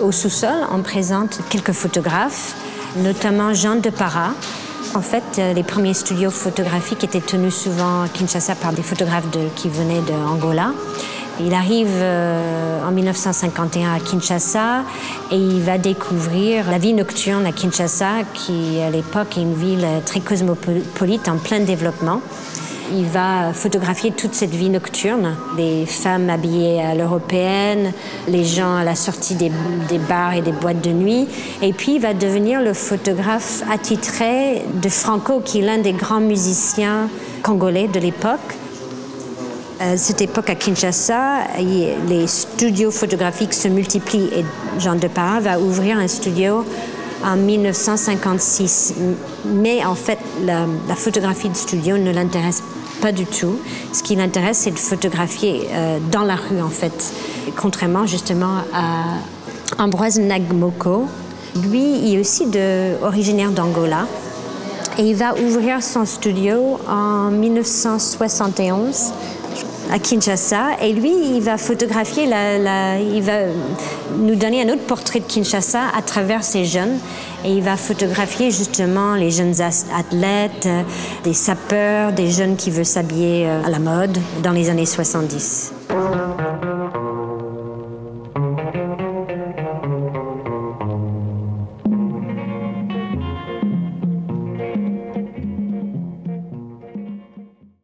Au sous-sol, on présente quelques photographes, notamment Jean Depara. En fait, euh, les premiers studios photographiques étaient tenus souvent à Kinshasa par des photographes qui venaient d'Angola. Il arrive euh, en 1951 à Kinshasa et il va découvrir la vie nocturne à Kinshasa, qui à l'époque est une ville très cosmopolite en plein développement. Il va photographier toute cette vie nocturne, les femmes habillées à l'européenne, les gens à la sortie des, des, bars et des boîtes de nuit. Et puis il va devenir le photographe attitré de Franco, qui est l'un des grands musiciens congolais de l'époque. À cette époque à Kinshasa, les studios photographiques se multiplient et Jean Depara va ouvrir un studio en 1956. Mais en fait, la, photographie de studio ne l'intéresse pas du tout. Ce qui l'intéresse, c'est de photographier euh, dans la rue, en fait. Contrairement justement à Ambroise Nagmoko. Lui, il est aussi originaire d'Angola. Et il va ouvrir son studio en 1971 à Kinshasa. Et lui, il va photographier, la, il va nous donner un autre portrait de Kinshasa à travers ces jeunes. Et il va photographier justement les jeunes athlètes, des sapeurs, des jeunes qui veulent s'habiller euh, à la mode dans les années 70.